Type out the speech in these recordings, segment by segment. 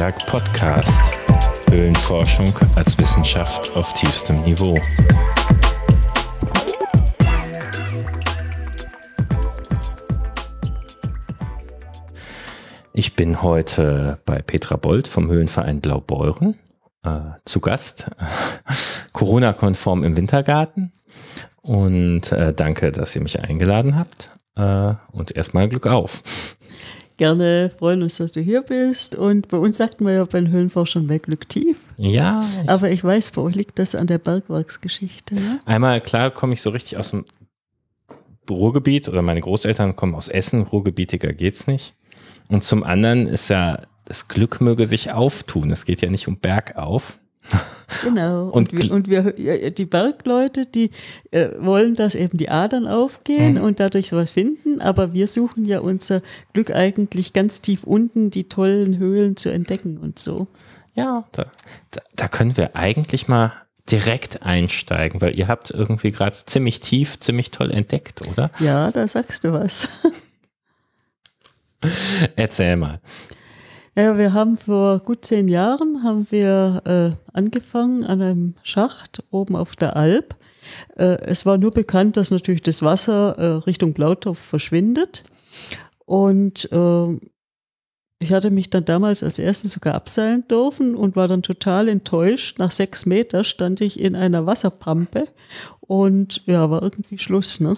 Antiberg Podcast. Höhlenforschung als Wissenschaft auf tiefstem Niveau. Ich bin heute bei Petra Bold vom Höhlenverein Blaubeuren äh, zu Gast, Corona-konform im Wintergarten. Und äh, danke, dass ihr mich eingeladen habt. Äh, und erstmal Glück auf. Gerne freuen uns, dass du hier bist. Und bei uns sagt man ja bei den Höhlenforschern mehr Glück tief. Ja. Ich Aber ich weiß, bei euch liegt das an der Bergwerksgeschichte. Ne? Einmal, klar, komme ich so richtig aus dem Ruhrgebiet oder meine Großeltern kommen aus Essen. Ruhrgebietiger geht's nicht. Und zum anderen ist ja, das Glück möge sich auftun. Es geht ja nicht um Bergauf. Genau. Und, und, wir, und wir, die Bergleute, die äh, wollen, dass eben die Adern aufgehen mhm. und dadurch sowas finden. Aber wir suchen ja unser Glück eigentlich ganz tief unten, die tollen Höhlen zu entdecken und so. Ja, da, da, da können wir eigentlich mal direkt einsteigen, weil ihr habt irgendwie gerade ziemlich tief, ziemlich toll entdeckt, oder? Ja, da sagst du was. Erzähl mal. Ja, wir haben vor gut zehn Jahren haben wir äh, angefangen an einem Schacht oben auf der Alp. Äh, es war nur bekannt, dass natürlich das Wasser äh, Richtung Blautopf verschwindet. Und äh, ich hatte mich dann damals als erstes sogar abseilen dürfen und war dann total enttäuscht. Nach sechs Meter stand ich in einer Wasserpampe und ja, war irgendwie Schluss, ne?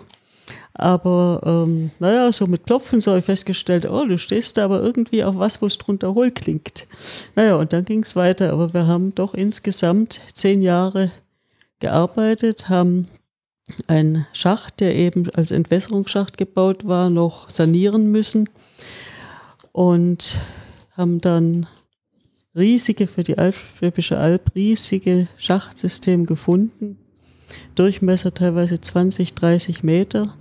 Aber ähm, naja, so mit Klopfen so habe ich festgestellt, oh, du stehst da aber irgendwie auf was, wo es drunter hohl klingt. Naja, und dann ging es weiter. Aber wir haben doch insgesamt zehn Jahre gearbeitet, haben einen Schacht, der eben als Entwässerungsschacht gebaut war, noch sanieren müssen und haben dann riesige, für die Schwäbische Alb, riesige Schachtsystem gefunden. Durchmesser teilweise 20, 30 Meter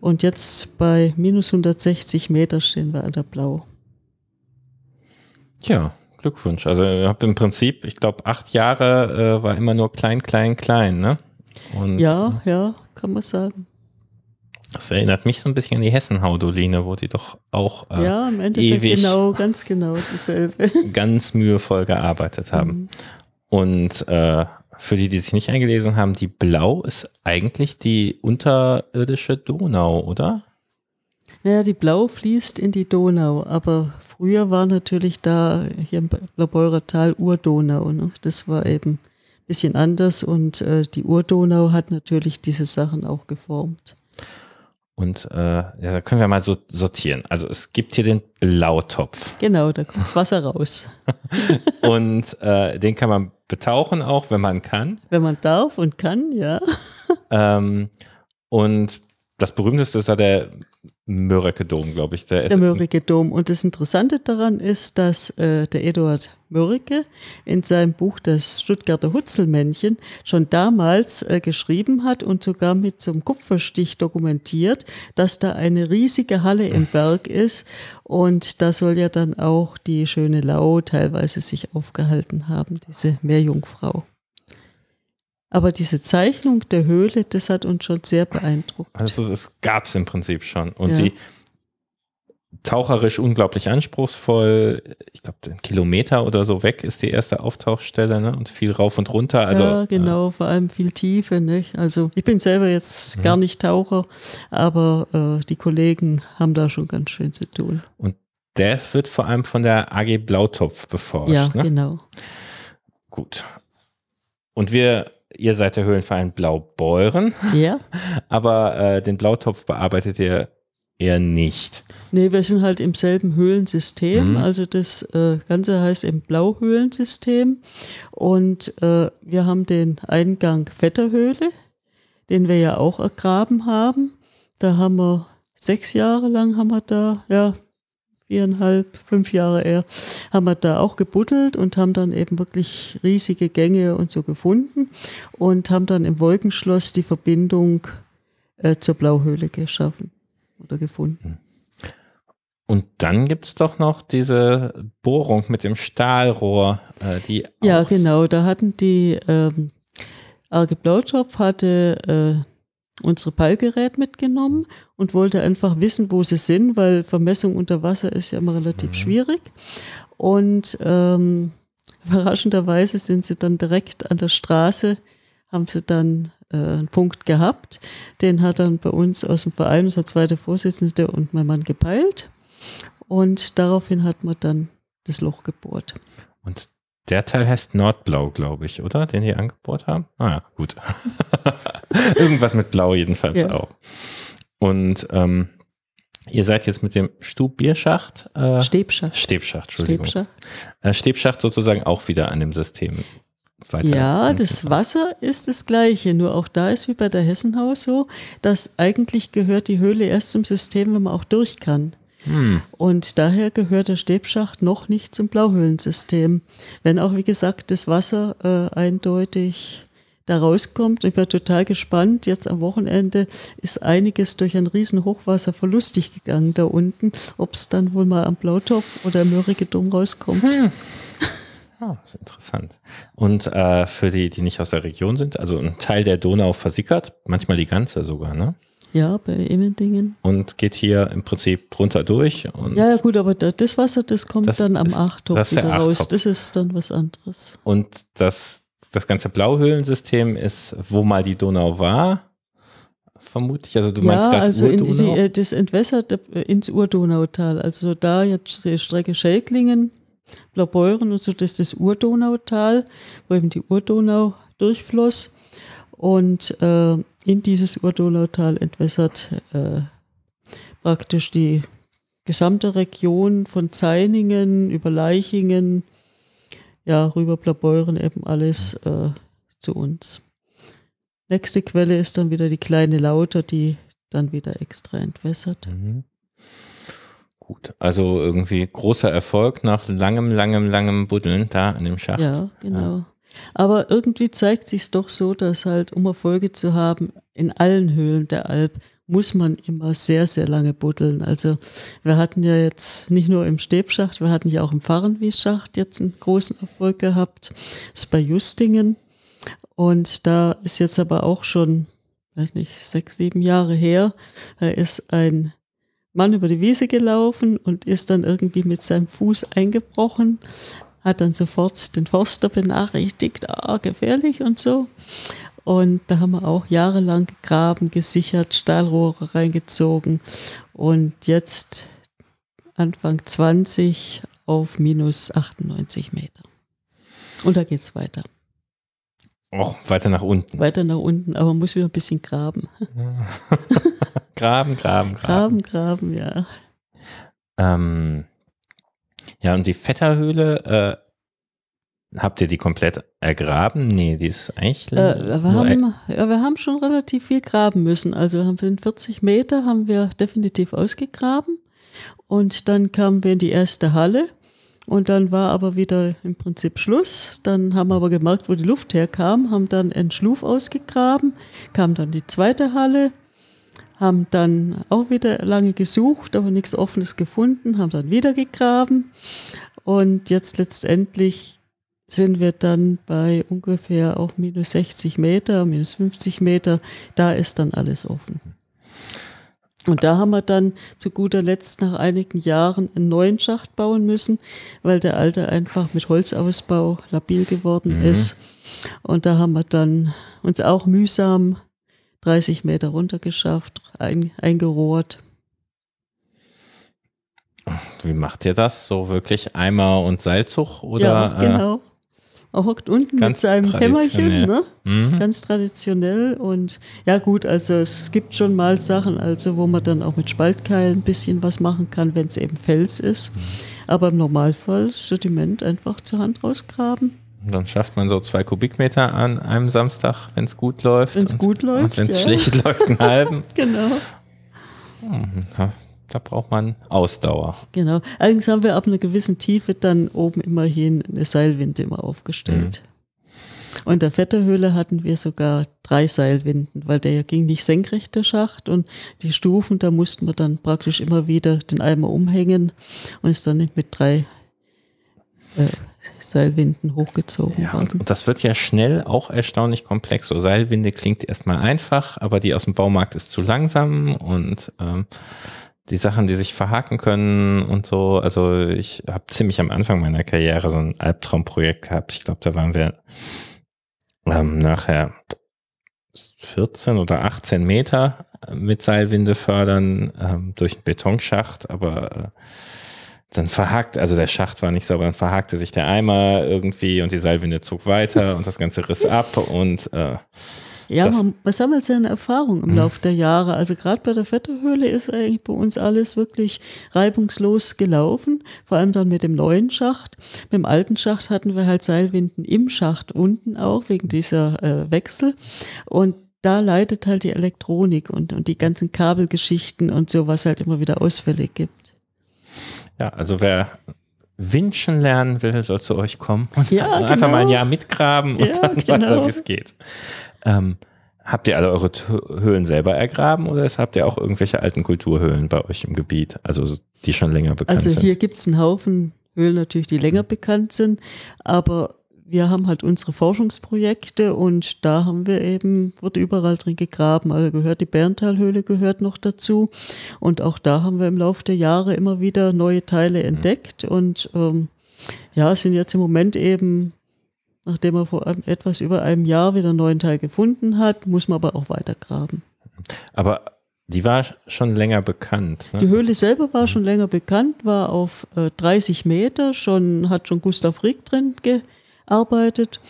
und jetzt bei minus 160 Meter stehen wir an der Blau. Tja, Glückwunsch. Also ihr habt im Prinzip, ich glaube, acht Jahre äh, war immer nur klein, klein, klein, ne? Und, ja, ja, kann man sagen. Das erinnert mich so ein bisschen an die Hessenhaudoline, wo die doch auch äh, ja, im Endeffekt ewig genau, ganz genau dasselbe. ganz mühevoll gearbeitet haben. Mhm. Und äh, für die, die sich nicht eingelesen haben, die Blau ist eigentlich die unterirdische Donau, oder? Ja, die Blau fließt in die Donau, aber früher war natürlich da hier im Blaubeurer Tal Urdonau. Ne? Das war eben ein bisschen anders und äh, die Urdonau hat natürlich diese Sachen auch geformt. Und äh, ja, da können wir mal so sortieren. Also es gibt hier den Blautopf. Genau, da kommt das Wasser raus. und äh, den kann man betauchen auch, wenn man kann. Wenn man darf und kann, ja. ähm, und das berühmteste ist da der Mörike Dom, glaube ich. Der, der Mörike Dom. Und das Interessante daran ist, dass äh, der Eduard Mörike in seinem Buch Das Stuttgarter Hutzelmännchen schon damals äh, geschrieben hat und sogar mit so einem Kupferstich dokumentiert, dass da eine riesige Halle im Berg ist. Und da soll ja dann auch die schöne Lau teilweise sich aufgehalten haben, diese Meerjungfrau. Aber diese Zeichnung der Höhle, das hat uns schon sehr beeindruckt. Also das gab es im Prinzip schon. Und ja. die taucherisch unglaublich anspruchsvoll. Ich glaube, ein Kilometer oder so weg ist die erste Auftauchstelle ne? und viel rauf und runter. Also, ja, genau, äh, vor allem viel Tiefe. Nicht? Also ich bin selber jetzt mhm. gar nicht Taucher, aber äh, die Kollegen haben da schon ganz schön zu tun. Und das wird vor allem von der AG Blautopf beforscht. Ja, ne? genau. Gut. Und wir ihr seid der Höhlenverein Blaubeuren. Ja. Aber äh, den Blautopf bearbeitet ihr eher nicht. Nee, wir sind halt im selben Höhlensystem. Mhm. Also das äh, Ganze heißt im Blauhöhlensystem. Und äh, wir haben den Eingang Vetterhöhle, den wir ja auch ergraben haben. Da haben wir sechs Jahre lang haben wir da, ja, viereinhalb, fünf Jahre eher, haben wir da auch gebuddelt und haben dann eben wirklich riesige Gänge und so gefunden und haben dann im Wolkenschloss die Verbindung äh, zur Blauhöhle geschaffen oder gefunden. Und dann gibt es doch noch diese Bohrung mit dem Stahlrohr, äh, die. Ja, genau, da hatten die ähm, Arge Blautopf hatte äh, unsere Peilgerät mitgenommen und wollte einfach wissen, wo sie sind, weil Vermessung unter Wasser ist ja immer relativ mhm. schwierig. Und ähm, überraschenderweise sind sie dann direkt an der Straße, haben sie dann äh, einen Punkt gehabt. Den hat dann bei uns aus dem Verein, unser zweiter Vorsitzende und mein Mann gepeilt. Und daraufhin hat man dann das Loch gebohrt. Und der Teil heißt Nordblau, glaube ich, oder? Den die angebohrt haben? Ah ja, gut. Irgendwas mit Blau jedenfalls ja. auch. Und ähm, ihr seid jetzt mit dem Stubbierschacht. Äh, Stäbschacht. Stäbschacht, Entschuldigung. Stäbschacht. Äh, Stäbschacht sozusagen auch wieder an dem System weiter. Ja, das Wasser ist das gleiche, nur auch da ist wie bei der Hessenhaus so, dass eigentlich gehört die Höhle erst zum System, wenn man auch durch kann. Hm. Und daher gehört der Stäbschacht noch nicht zum Blauhöhlensystem. Wenn auch, wie gesagt, das Wasser äh, eindeutig da rauskommt. Ich bin total gespannt. Jetzt am Wochenende ist einiges durch ein riesen Hochwasser verlustig gegangen da unten. Ob es dann wohl mal am Blautopf oder im Mörrigedom rauskommt. Hm. Ah, das ist interessant. Und äh, für die, die nicht aus der Region sind, also ein Teil der Donau versickert, manchmal die ganze sogar, ne? Ja, bei Emmendingen. Und geht hier im Prinzip drunter durch. ja, ja, gut, aber das Wasser, das kommt das dann am Achtopf wieder raus. Das ist dann was anderes. Und das, das ganze Blauhöhlensystem ist, wo mal die Donau war, vermutlich. Also du ja, meinst gerade also in, die, äh, das entwässert äh, ins Urdonautal. Also da jetzt die Strecke Schelklingen, Blaubeuren und so, das ist das Urdonautal, wo eben die Urdonau durchfloss. Und äh, in dieses Urdonautal entwässert äh, praktisch die gesamte Region von Zeiningen über Leichingen, ja, rüber Blaubeuren eben alles äh, zu uns. Nächste Quelle ist dann wieder die kleine Lauter, die dann wieder extra entwässert. Mhm. Gut, also irgendwie großer Erfolg nach langem, langem, langem Buddeln da an dem Schacht. Ja, genau. Ja. Aber irgendwie zeigt sich doch so, dass halt, um Erfolge zu haben, in allen Höhlen der Alp muss man immer sehr, sehr lange buddeln. Also wir hatten ja jetzt nicht nur im Stäbschacht, wir hatten ja auch im Fahrenwiesschacht jetzt einen großen Erfolg gehabt. Das ist bei Justingen. Und da ist jetzt aber auch schon, weiß nicht, sechs, sieben Jahre her, da ist ein Mann über die Wiese gelaufen und ist dann irgendwie mit seinem Fuß eingebrochen, hat dann sofort den Forster benachrichtigt, ah, gefährlich und so. Und da haben wir auch jahrelang gegraben, gesichert, Stahlrohre reingezogen und jetzt Anfang 20 auf minus 98 Meter. Und da geht es weiter. Auch weiter nach unten. Weiter nach unten, aber man muss wieder ein bisschen graben. graben, graben, graben. Graben, graben, ja. Ähm, ja, und die Vetterhöhle, äh, habt ihr die komplett ergraben? Nee, die ist eigentlich. Äh, wir, haben, ja, wir haben schon relativ viel graben müssen. Also haben wir 40 Meter haben wir definitiv ausgegraben. Und dann kamen wir in die erste Halle. Und dann war aber wieder im Prinzip Schluss. Dann haben wir aber gemerkt, wo die Luft herkam, haben dann einen Schluf ausgegraben, kam dann die zweite Halle, haben dann auch wieder lange gesucht, aber nichts Offenes gefunden, haben dann wieder gegraben. Und jetzt letztendlich sind wir dann bei ungefähr auch minus 60 Meter, minus 50 Meter. Da ist dann alles offen. Und da haben wir dann zu guter Letzt nach einigen Jahren einen neuen Schacht bauen müssen, weil der alte einfach mit Holzausbau labil geworden mhm. ist. Und da haben wir dann uns auch mühsam 30 Meter runtergeschafft, ein, eingerohrt. Wie macht ihr das? So wirklich Eimer und Seilzug? Oder, ja, äh, genau. Er hockt unten mit seinem Hämmerchen, ne? Mhm. ganz traditionell. Und ja gut, also es gibt schon mal Sachen, also wo man dann auch mit Spaltkeil ein bisschen was machen kann, wenn es eben Fels ist. Mhm. Aber im Normalfall Sediment einfach zur Hand rausgraben. Dann schafft man so zwei Kubikmeter an einem Samstag, wenn es gut läuft. Wenn es gut läuft. Wenn es ja. schlecht läuft, einen halben. genau. Hm, da braucht man Ausdauer. Genau. Allerdings haben wir ab einer gewissen Tiefe dann oben immerhin eine Seilwinde immer aufgestellt. Mhm. Und der Vetterhöhle hatten wir sogar drei Seilwinden, weil der ja ging nicht senkrecht, der Schacht. Und die Stufen, da mussten wir dann praktisch immer wieder den Eimer umhängen und ist dann mit drei äh, Seilwinden hochgezogen Ja, und, werden. und das wird ja schnell auch erstaunlich komplex. So Seilwinde klingt erstmal einfach, aber die aus dem Baumarkt ist zu langsam und ähm, die Sachen, die sich verhaken können und so. Also ich habe ziemlich am Anfang meiner Karriere so ein Albtraumprojekt gehabt. Ich glaube, da waren wir ähm, nachher 14 oder 18 Meter mit Seilwinde fördern ähm, durch einen Betonschacht, aber äh, dann verhakt, also der Schacht war nicht sauber, dann verhakte sich der Eimer irgendwie und die Seilwinde zog weiter und das Ganze riss ab und äh, Ja, man, man sammelt seine Erfahrung im Laufe der Jahre. Also gerade bei der Vetterhöhle ist eigentlich bei uns alles wirklich reibungslos gelaufen. Vor allem dann mit dem neuen Schacht. Mit dem alten Schacht hatten wir halt Seilwinden im Schacht unten auch, wegen dieser äh, Wechsel. Und da leidet halt die Elektronik und, und die ganzen Kabelgeschichten und so, was halt immer wieder Ausfälle gibt. ja, also wer Winschen lernen will, soll zu euch kommen und Ja, einfach genau. mal ein Jahr mitgraben und Ja, dann weiß genau. er, wie es geht. Ähm, habt ihr alle eure Höhlen selber ergraben oder habt ihr auch irgendwelche alten Kulturhöhlen bei euch im Gebiet, also so- die schon länger bekannt Also sind? hier gibt's einen Haufen Höhlen natürlich, die länger bekannt sind, aber wir haben halt unsere Forschungsprojekte und da haben wir eben, wird überall drin gegraben. Also gehört die Berntalhöhle gehört noch dazu. Und auch da haben wir im Laufe der Jahre immer wieder neue Teile entdeckt und ähm, ja, sind jetzt im Moment eben, nachdem man vor einem, etwas über einem Jahr wieder einen neuen Teil gefunden hat, muss man aber auch weiter graben. Aber die war schon länger bekannt. Ne? Die Höhle selber war schon länger bekannt, war auf äh, 30 Meter, schon, hat schon Gustav Rieck drin gearbeitet.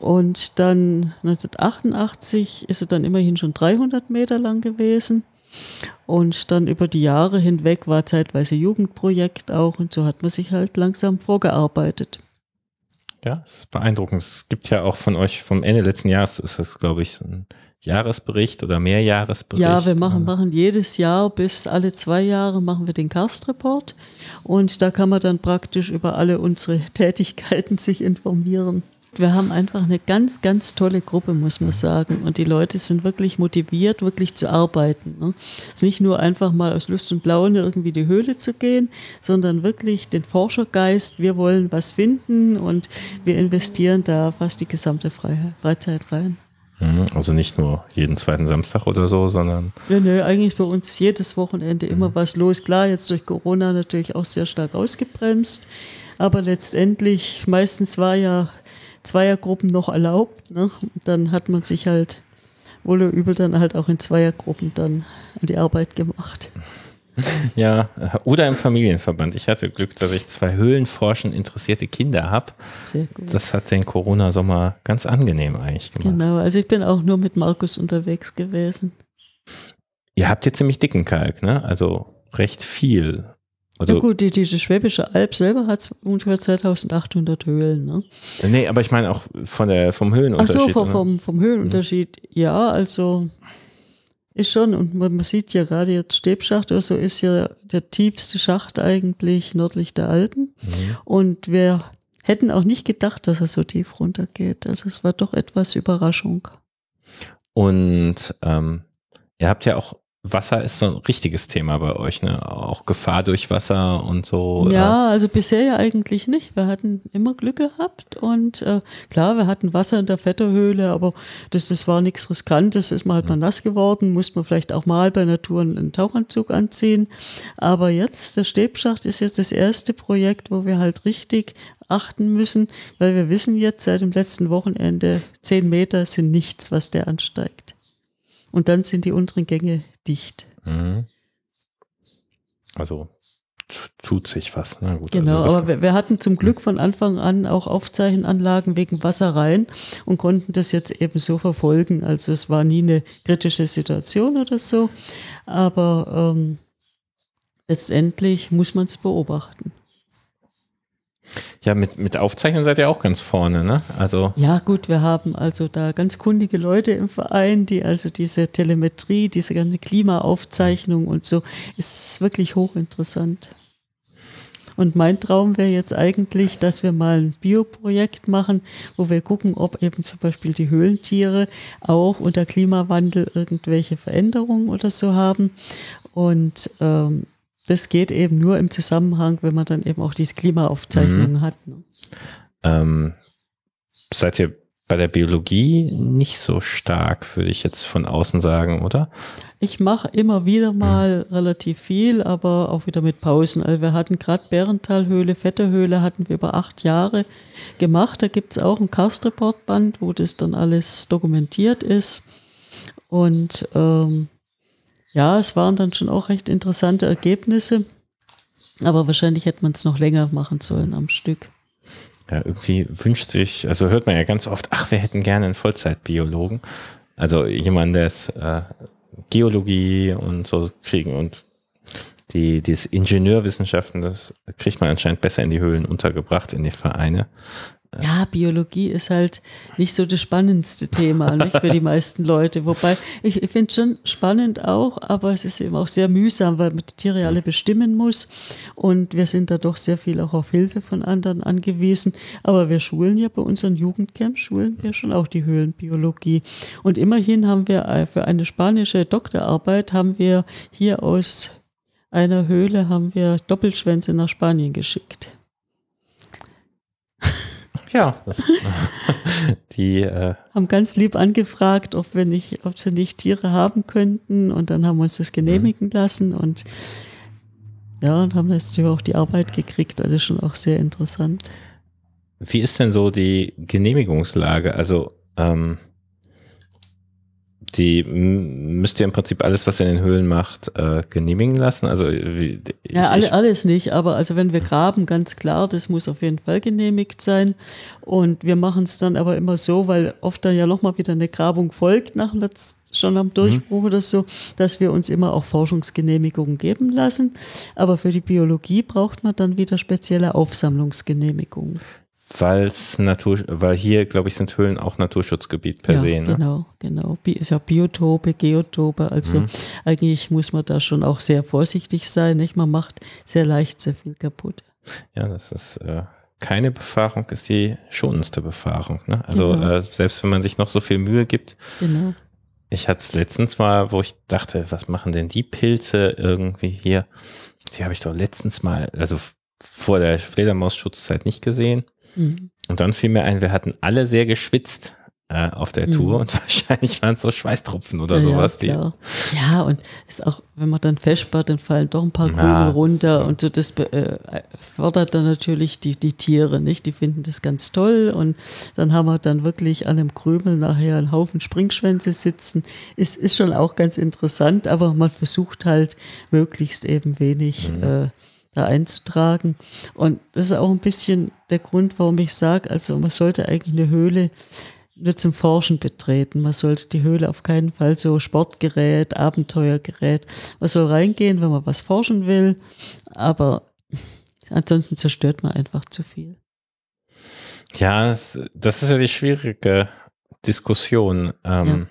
Und dann 1988 ist sie dann immerhin schon 300 Meter lang gewesen. Und dann über die Jahre hinweg war zeitweise Jugendprojekt auch und so hat man sich halt langsam vorgearbeitet. Ja, es ist beeindruckend. Es gibt ja auch von euch vom Ende letzten Jahres, ist das, glaube ich, ein Jahresbericht oder Mehrjahresbericht. Ja, wir machen, machen jedes Jahr bis alle zwei Jahre machen wir den Karstreport und da kann man dann praktisch über alle unsere Tätigkeiten sich informieren. Wir haben einfach eine ganz, ganz tolle Gruppe, muss man sagen. Und die Leute sind wirklich motiviert, wirklich zu arbeiten. Ne? Es ist nicht nur einfach mal aus Lust und Laune irgendwie die Höhle zu gehen, sondern wirklich den Forschergeist. Wir wollen was finden und wir investieren da fast die gesamte Freizeit rein. Mhm, Also nicht nur jeden zweiten Samstag oder so, sondern Ja, nö, eigentlich bei uns jedes Wochenende immer was los. Klar, jetzt durch Corona natürlich auch sehr stark ausgebremst. Aber letztendlich, meistens war ja Zweiergruppen noch erlaubt. Ne? Dann hat man sich halt wohl oder übel dann halt auch in Zweiergruppen dann an die Arbeit gemacht. ja, äh, oder im Familienverband. Ich hatte Glück, dass ich zwei Höhlenforschen interessierte Kinder habe. Sehr gut. Das hat den Corona-Sommer ganz angenehm eigentlich gemacht. genau, also ich bin auch nur mit Markus unterwegs gewesen. Ihr habt jetzt ziemlich dicken Kalk, ne? Also recht viel. Also, ja gut, die, diese Schwäbische Alb selber hat ungefähr 2800 Höhlen. Ne? nee, aber ich meine auch von der, vom Ach Höhenunterschied. so, vom, vom, vom Höhenunterschied, ja, also ist schon, und man, sieht ja gerade jetzt Stäbschacht oder so, ist ja der tiefste Schacht eigentlich nördlich der Alpen. Mhm. Und wir hätten auch nicht gedacht, dass er so tief runtergeht. Also es war doch etwas Überraschung. Und ähm, ihr habt ja auch, Wasser ist so ein richtiges Thema bei euch, ne? Auch Gefahr durch Wasser und so. Ja, also bisher ja eigentlich nicht. Wir hatten immer Glück gehabt und äh, klar, wir hatten Wasser in der Vetterhöhle, aber das, das war nichts Riskantes. Ist man halt mal nass geworden, muss man vielleicht auch mal bei Natur einen Tauchanzug anziehen. Aber jetzt, der Stäbschacht ist jetzt das erste Projekt, wo wir halt richtig achten müssen, weil wir wissen jetzt seit dem letzten Wochenende, zehn Meter sind nichts, was der ansteigt. Und dann sind die unteren Gänge dicht. Mhm. Also tut sich was. Ne? Gut, Genau, also aber wir, wir hatten zum Glück von Anfang an auch Aufzeichenanlagen wegen Wasser rein und konnten das jetzt eben so verfolgen. Also es war nie eine kritische Situation oder so, aber ähm, letztendlich muss man es beobachten. Ja, mit, mit Aufzeichnen seid ihr auch ganz vorne, ne? Also Ja gut, wir haben also da ganz kundige Leute im Verein, die also diese Telemetrie, diese ganze Klimaaufzeichnung und so, ist wirklich hochinteressant. Und mein Traum wäre jetzt eigentlich, dass wir mal ein Bioprojekt machen, wo wir gucken, ob eben zum Beispiel die Höhlentiere auch unter Klimawandel irgendwelche Veränderungen oder so haben. Und ähm, das geht eben nur im Zusammenhang, wenn man dann eben auch diese Klimaaufzeichnungen hat. Ne? ähm, seid ihr bei der Biologie nicht so stark, würde ich jetzt von außen sagen, oder? Ich mache immer wieder mal mhm. relativ viel, aber auch wieder mit Pausen. Also wir hatten gerade Bärentalhöhle, Vetterhöhle hatten wir über acht Jahre gemacht. Da gibt es auch ein Cast-Report-Band, wo das dann alles dokumentiert ist. Und ähm, ja, es waren dann schon auch recht interessante Ergebnisse. Aber wahrscheinlich hätte man es noch länger machen sollen am Stück. Ja, irgendwie wünscht sich, also hört man ja ganz oft, ach, wir hätten gerne einen Vollzeitbiologen. Also jemand, der es äh, Geologie und so kriegen und die, dieses Ingenieurwissenschaften, das kriegt man anscheinend besser in die Höhlen untergebracht, in die Vereine. Ja, Biologie ist halt nicht so das spannendste Thema nicht, für die meisten Leute. Wobei ich, ich finde es schon spannend auch, aber es ist eben auch sehr mühsam, weil man die Tiere alle bestimmen muss. Und wir sind da doch sehr viel auch auf Hilfe von anderen angewiesen. Aber wir schulen ja bei unseren Jugendcamps, schulen wir schon auch die Höhlenbiologie. Und immerhin haben wir für eine spanische Doktorarbeit haben wir hier aus einer Höhle haben wir Doppelschwänze nach Spanien geschickt. Ja, das, die äh haben ganz lieb angefragt, ob wir nicht, ob sie nicht Tiere haben könnten und dann haben wir uns das genehmigen mhm. lassen und ja, und haben natürlich auch die Arbeit gekriegt, also schon auch sehr interessant. Wie ist denn so die Genehmigungslage? Also ähm, die müsst ihr im Prinzip alles, was ihr in den Höhlen macht, äh, genehmigen lassen? Also wie, ich, ja, alle, alles nicht, aber also wenn wir graben, ganz klar, das muss auf jeden Fall genehmigt sein. Und wir machen es dann aber immer so, weil oft dann ja nochmal wieder eine Grabung folgt, nach schon am Durchbruch mhm. oder so, dass wir uns immer auch Forschungsgenehmigungen geben lassen. Aber für die Biologie braucht man dann wieder spezielle Aufsammlungsgenehmigungen weil es Natur, weil hier, glaube ich, sind Höhlen auch Naturschutzgebiet per ja, se. Ne? Genau, genau. Ist ja Biotope, Geotope. Also mhm. eigentlich muss man da schon auch sehr vorsichtig sein. Nicht? Man macht sehr leicht sehr viel kaputt. Ja, das ist äh, keine Befahrung, ist die schonendste Befahrung. Ne? Also genau. äh, selbst wenn man sich noch so viel Mühe gibt. Genau. Ich hatte es letztens mal, wo ich dachte, was machen denn die Pilze irgendwie hier? Die habe ich doch letztens mal, also vor der Fledermausschutzzeit nicht gesehen. Mhm. Und dann fiel mir ein, wir hatten alle sehr geschwitzt äh, auf der mhm. Tour und wahrscheinlich waren es so Schweißtropfen oder ja, sowas. Ja, ja, und ist auch, wenn man dann festspart, dann fallen doch ein paar Krümel ja, runter und so, das äh, fördert dann natürlich die, die Tiere, nicht? Die finden das ganz toll und dann haben wir dann wirklich an einem Krümel nachher einen Haufen Springschwänze sitzen. Ist, ist schon auch ganz interessant, aber man versucht halt möglichst eben wenig mhm. äh, da einzutragen. Und das ist auch ein bisschen der Grund, warum ich sage, also man sollte eigentlich eine Höhle nur zum Forschen betreten. Man sollte die Höhle auf keinen Fall so Sportgerät, Abenteuergerät. Man soll reingehen, wenn man was forschen will, aber ansonsten zerstört man einfach zu viel. Ja, das ist ja die schwierige Diskussion. Ähm, ja.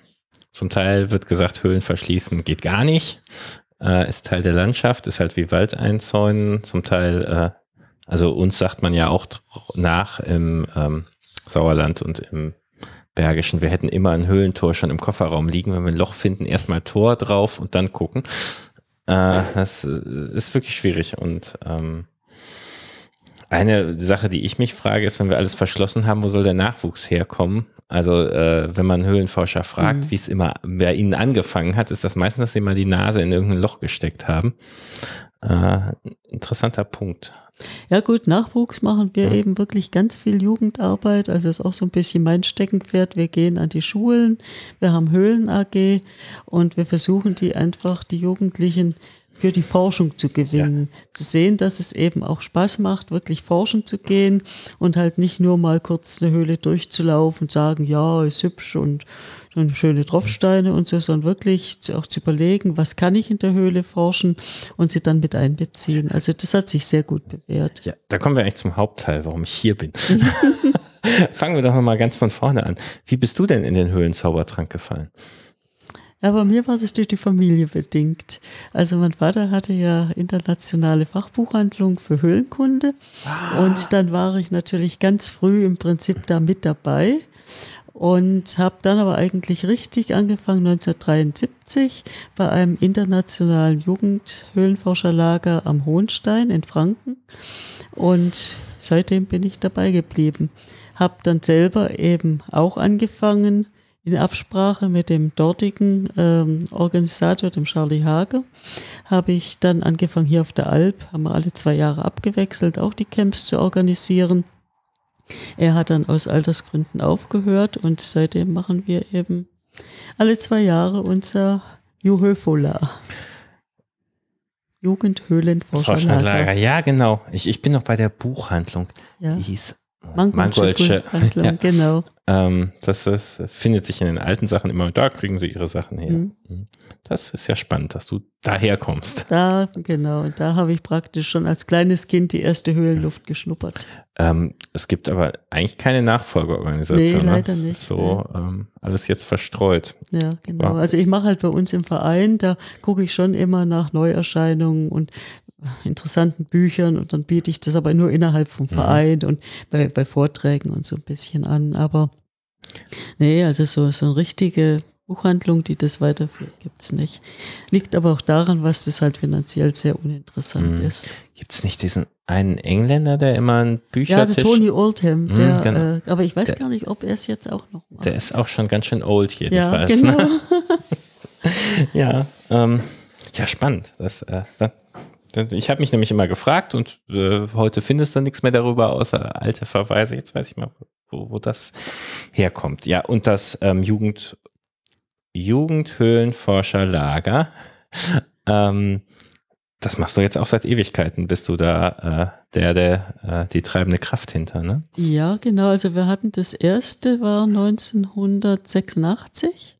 Zum Teil wird gesagt, Höhlen verschließen geht gar nicht äh, ist Teil der Landschaft, ist halt wie Wald einzäunen, zum Teil, äh, also uns sagt man ja auch nach im ähm, Sauerland und im Bergischen, wir hätten immer ein Höhlentor schon im Kofferraum liegen, wenn wir ein Loch finden, erstmal Tor drauf und dann gucken. Äh, das ist wirklich schwierig und ähm, eine Sache, die ich mich frage, ist, wenn wir alles verschlossen haben, wo soll der Nachwuchs herkommen? Also äh, wenn man Höhlenforscher fragt, mhm. wie es immer bei ihnen angefangen hat, ist das meistens, dass sie mal die Nase in irgendein Loch gesteckt haben. Äh, interessanter Punkt. Ja gut, Nachwuchs machen wir mhm. eben wirklich ganz viel Jugendarbeit. Also ist auch so ein bisschen mein Steckenpferd. Wir gehen an die Schulen, wir haben Höhlen AG und wir versuchen die einfach, die Jugendlichen für die Forschung zu gewinnen. Ja. Zu sehen, dass es eben auch Spaß macht, wirklich forschen zu gehen und halt nicht nur mal kurz eine Höhle durchzulaufen und sagen, ja, ist hübsch und dann schöne Tropfsteine und so, sondern wirklich auch zu überlegen, was kann ich in der Höhle forschen und sie dann mit einbeziehen. Also das hat sich sehr gut bewährt. Ja, da kommen wir eigentlich zum Hauptteil, warum ich hier bin. Fangen wir doch mal ganz von vorne an. Wie bist du denn in den Höhlenzaubertrank gefallen? Ja, bei mir war das durch die Familie bedingt. Also mein Vater hatte ja internationale Fachbuchhandlung für Höhlenkunde ah. und dann war ich natürlich ganz früh im Prinzip da mit dabei. und habe dann aber eigentlich richtig angefangen 1973 bei einem internationalen Jugendhöhlenforscherlager am Hohenstein in Franken und seitdem bin ich dabei geblieben. Habe dann selber eben auch angefangen in Absprache mit dem dortigen ähm, Organisator, dem Charlie Hager, habe ich dann angefangen hier auf der Alp, haben wir alle zwei Jahre abgewechselt, auch die Camps zu organisieren. Er hat dann aus Altersgründen aufgehört und seitdem machen wir eben alle zwei Jahre unser Juhöfola. Jugendhöhlenforscherlager. Ja, genau. Ich, ich bin noch bei der Buchhandlung. Ja. Die hieß Mangoldche. ja. Genau. Ähm, das ist, findet sich in den alten Sachen immer, da kriegen sie ihre Sachen her. Mhm. mhm. Das ist ja spannend, dass du daher kommst. Da, genau, und da habe ich praktisch schon als kleines Kind die erste Höhlenluft geschnuppert. Ähm, es gibt aber eigentlich keine Nachfolgeorganisation. Nee, leider nicht. So ähm, alles jetzt verstreut. Ja, genau. Also ich mache halt bei uns im Verein, da gucke ich schon immer nach Neuerscheinungen und interessanten Büchern und dann biete ich das aber nur innerhalb vom mhm. Verein mhm. und bei, bei Vorträgen und so ein bisschen an. Aber nee, also so, so eine richtige Buchhandlung, die das weiterführt, gibt es nicht. Liegt aber auch daran, was das halt finanziell sehr uninteressant mhm. ist. Gibt es nicht diesen einen Engländer, der immer ein Büchertisch... Ja, der Tony Oldham, mhm, der, genau. äh, aber ich weiß der, gar nicht, ob er es jetzt auch noch macht. Der ist auch schon ganz schön old jedenfalls. Ja, genau. Ne? ja, ähm, ja, spannend. Das, äh, ich habe mich nämlich immer gefragt und äh, heute findest du nichts mehr darüber, außer alte Verweise. Jetzt weiß ich mal, wo, wo das herkommt. Ja, und das ähm, Jugend, Jugendhöhlenforscherlager, ähm, das machst du jetzt auch seit Ewigkeiten. Bist du da äh, der, der äh, die treibende Kraft hinter, ne? Ja, genau. Also wir hatten das erste war 1986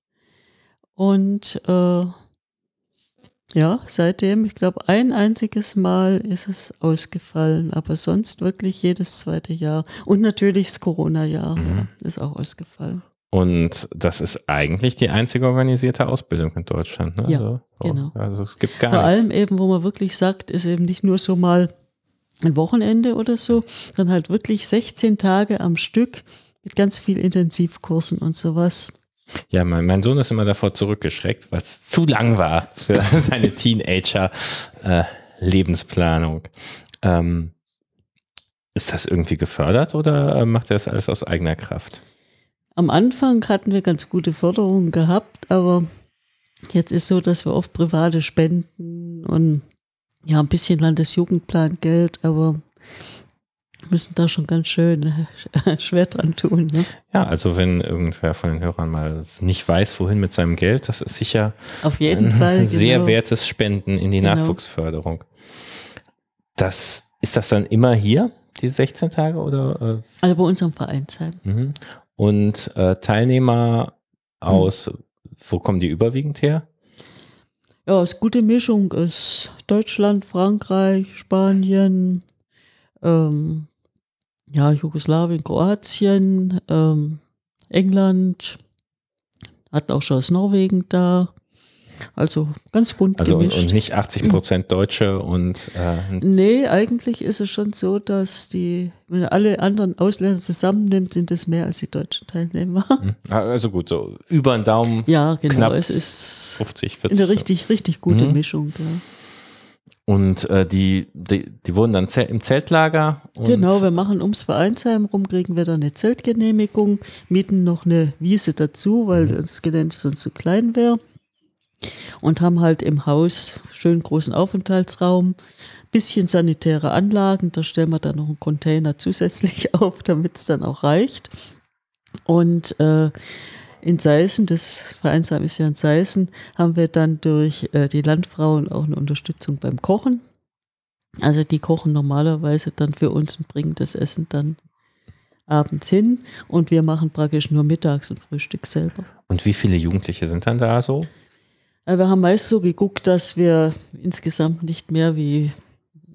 und äh, ja, seitdem, ich glaube, ein einziges Mal ist es ausgefallen, aber sonst wirklich jedes zweite Jahr. Und natürlich das Corona-Jahr mhm. ist auch ausgefallen. Und das ist eigentlich die einzige organisierte Ausbildung in Deutschland. Ne? Ja, also, oh, genau. Also es gibt gar Vor nichts. allem eben, wo man wirklich sagt, ist eben nicht nur so mal ein Wochenende oder so, sondern halt wirklich 16 Tage am Stück mit ganz viel Intensivkursen und sowas. Ja, mein, mein Sohn ist immer davor zurückgeschreckt, weil es zu lang war für seine Teenager-Lebensplanung. Äh, ähm, ist das irgendwie gefördert oder äh, macht er das alles aus eigener Kraft? Am Anfang hatten wir ganz gute Förderungen gehabt, aber jetzt ist so, dass wir oft private Spenden und ja, ein bisschen Landesjugendplan-Geld, aber müssen da schon ganz schön äh, schwer dran tun. Ne? Ja, also wenn irgendwer von den Hörern mal nicht weiß, wohin mit seinem Geld, das ist sicher Auf jeden ein Fall, sehr genau. wertes Spenden in die genau. Nachwuchsförderung. Das ist das dann immer hier, die 16 Tage oder? Äh? Also bei unserem Vereinsheim. Mhm. Und äh, Teilnehmer aus, mhm. wo kommen die überwiegend her? Ja, es ist gute Mischung ist Deutschland, Frankreich, Spanien, ähm, ja, Jugoslawien, Kroatien, ähm, England, hatten auch schon aus Norwegen da. Also ganz bunt also gemischt. Und nicht 80 Prozent Deutsche und äh, Nee, eigentlich ist es schon so, dass die, wenn du alle anderen Ausländer zusammennimmt, sind es mehr als die deutschen Teilnehmer. Hm. Ah, also gut, so über den Daumen. Ja, genau. Knapp es ist 50, 40. Eine richtig, richtig gute mhm. Mischung. Ja. Und äh, die, die, die wurden dann im Zeltlager. genau, wir machen ums Vereinsheim rum, kriegen wir dann eine Zeltgenehmigung, mieten noch eine Wiese dazu, weil mhm. das Gelände sonst zu klein wäre. Und haben halt im Haus schön großen Aufenthaltsraum, bisschen sanitäre Anlagen, da stellen wir dann noch einen Container zusätzlich auf, damit es dann auch reicht. Und äh, in Seißen, das Vereinsheim ist ja in Seißen, haben wir dann durch äh, die Landfrauen auch eine Unterstützung beim Kochen. Also die kochen normalerweise dann für uns und bringen das Essen dann abends hin und wir machen praktisch nur Mittags- und Frühstück selber. Und wie viele Jugendliche sind dann da so? Äh, wir haben meist so geguckt, dass wir insgesamt nicht mehr wie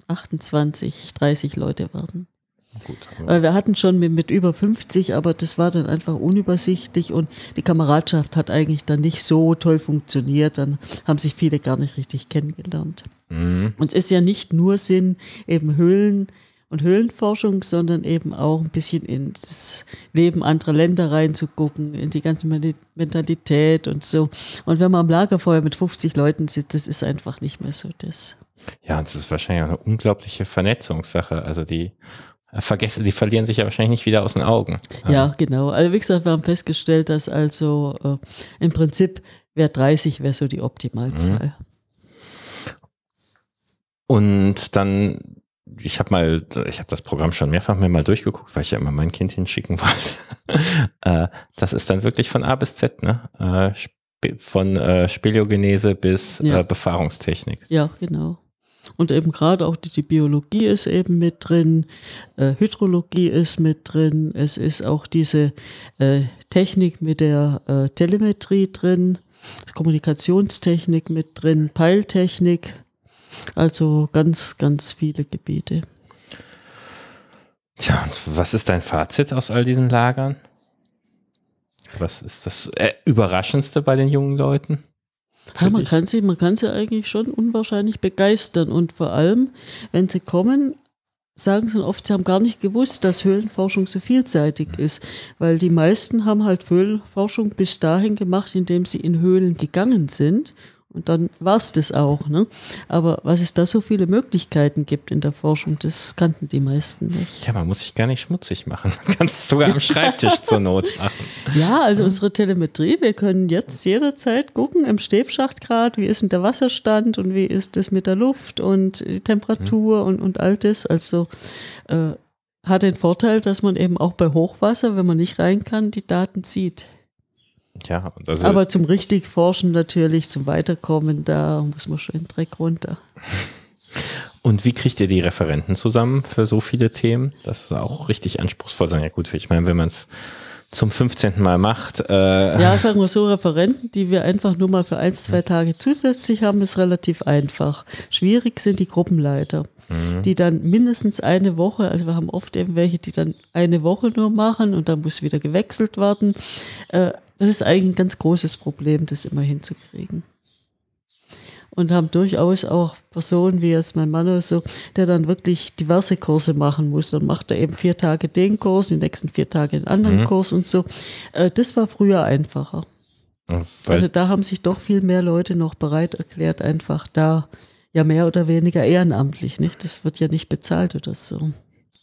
28, 30 Leute werden. Gut, wir hatten schon mit, mit, über 50, aber das war dann einfach unübersichtlich und die Kameradschaft hat eigentlich dann nicht so toll funktioniert. Dann haben sich viele gar nicht richtig kennengelernt. Mhm. Und es ist ja nicht nur Sinn, eben Höhlen und Höhlenforschung, sondern eben auch ein bisschen ins Leben anderer Länder reinzugucken, in die ganze Mentalität und so. Und wenn man am Lagerfeuer mit 50 Leuten sitzt, das ist einfach nicht mehr so das. Ja, und es ist wahrscheinlich auch eine unglaubliche Vernetzungssache. Also die äh, vergessen, die verlieren sich ja wahrscheinlich nicht wieder aus den Augen. Ja, genau. Also wie gesagt, wir haben festgestellt, dass also äh, im Prinzip wäre 30 wäre so die Optimalzahl. Mhm. Und dann, ich habe mal, ich habe das Programm schon mehrfach mir mal durchgeguckt, weil ich ja immer mein Kind hinschicken wollte. äh, das ist dann wirklich von A bis Z, ne? Äh, von äh, Speleogenese bis ja. Äh, Befahrungstechnik. Ja, genau. Und eben gerade auch die, die, Biologie ist eben mit drin, äh, Hydrologie ist mit drin, es ist auch diese äh, Technik mit der äh, Telemetrie drin, Kommunikationstechnik mit drin, Peiltechnik, also ganz, ganz viele Gebiete. Tja, und was ist dein Fazit aus all diesen Lagern? Was ist das äh, Überraschendste bei den jungen Leuten? Ja, man, kann sie, man kann sie eigentlich schon unwahrscheinlich begeistern. Und vor allem, wenn sie kommen, sagen sie oft, sie haben gar nicht gewusst, dass Höhlenforschung so vielseitig ist, weil die meisten haben halt Höhlenforschung bis dahin gemacht, indem sie in Höhlen gegangen sind und dann war es das auch. Ne? Aber was es da so viele Möglichkeiten gibt in der Forschung, das kannten die meisten nicht. Ja, man muss sich gar nicht schmutzig machen. Man kann es sogar am Schreibtisch zur Not machen. Ja, also unsere Telemetrie, wir können jetzt jederzeit gucken im Stäbschachtgrad, wie ist denn der Wasserstand und wie ist es mit der Luft und die Temperatur mhm. und, und all das. Also äh, hat den Vorteil, dass man eben auch bei Hochwasser, wenn man nicht rein kann, die Daten sieht. Ja, also aber zum richtig Forschen natürlich, zum Weiterkommen, da muss man schon den Dreck runter. Und wie kriegt ihr die Referenten zusammen für so viele Themen? Das ist auch richtig anspruchsvoll sein. Ja gut, ich meine, wenn man es zum 15. Mal macht. Äh ja, sagen wir so, Referenten, die wir einfach nur mal für ein, zwei Tage zusätzlich haben, ist relativ einfach. Schwierig sind die Gruppenleiter, mhm. die dann mindestens eine Woche, also wir haben oft eben welche, die dann eine Woche nur machen und dann muss wieder gewechselt werden. Äh, das ist eigentlich ein ganz großes Problem, das immer hinzukriegen. Und haben durchaus auch Personen wie jetzt mein Mann oder so, der dann wirklich diverse Kurse machen muss. Dann macht er eben vier Tage den Kurs, die nächsten vier Tage den anderen mhm. Kurs und so. Äh, das war früher einfacher. Weil also da haben sich doch viel mehr Leute noch bereit erklärt, einfach da ja mehr oder weniger ehrenamtlich, nicht? Das wird ja nicht bezahlt oder so.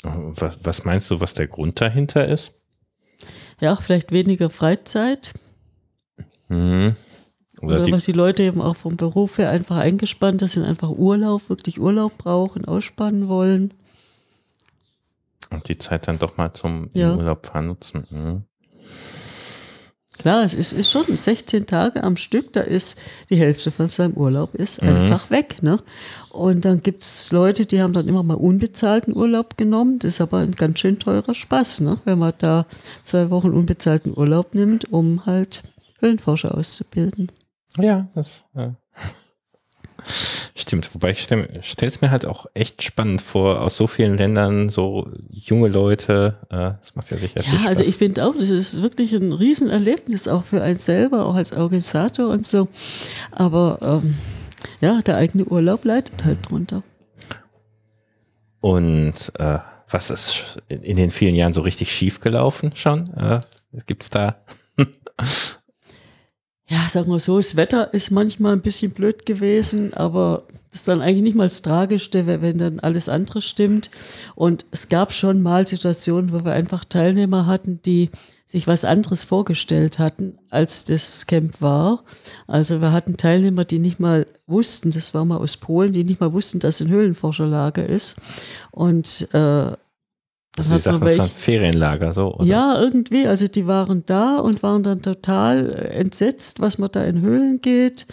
Was, was meinst du, was der Grund dahinter ist? Ja, vielleicht weniger Freizeit. Mhm. Oder, Oder was die Leute eben auch vom Beruf her einfach eingespannt sind, einfach Urlaub, wirklich Urlaub brauchen, ausspannen wollen. Und die Zeit dann doch mal zum ja. Urlaub fahren nutzen. Mhm. Klar, es ist, ist, schon 16 Tage am Stück, da ist die Hälfte von seinem Urlaub ist mhm. einfach weg. Ne? Und dann gibt es Leute, die haben dann immer mal unbezahlten Urlaub genommen. Das ist aber ein ganz schön teurer Spaß, ne? wenn man da zwei Wochen unbezahlten Urlaub nimmt, um halt Höhlenforscher auszubilden. Ja, das. Ja. Stimmt, wobei ich stelle es mir halt auch echt spannend vor, aus so vielen Ländern so junge Leute, äh, das macht ja sicher Ja, also ich finde auch, das ist wirklich ein Riesenerlebnis, auch für einen selber, auch als Organisator und so. Aber ähm, ja, der eigene Urlaub leidet halt drunter. Und äh, was ist in den vielen Jahren so richtig schief gelaufen schon? Äh, Gibt es da ja, sagen wir so, das Wetter ist manchmal ein bisschen blöd gewesen, aber das ist dann eigentlich nicht mal das Tragischste, wenn dann alles andere stimmt. Und es gab schon mal Situationen, wo wir einfach Teilnehmer hatten, die sich was anderes vorgestellt hatten, als das Camp war. Also wir hatten Teilnehmer, die nicht mal wussten, das war mal aus Polen, die nicht mal wussten, dass ein Höhlenforscherlager ist. Und äh, also das war ein Ferienlager, so, oder? Ja, irgendwie. Also die waren da und waren dann total entsetzt, was man da in Höhlen geht.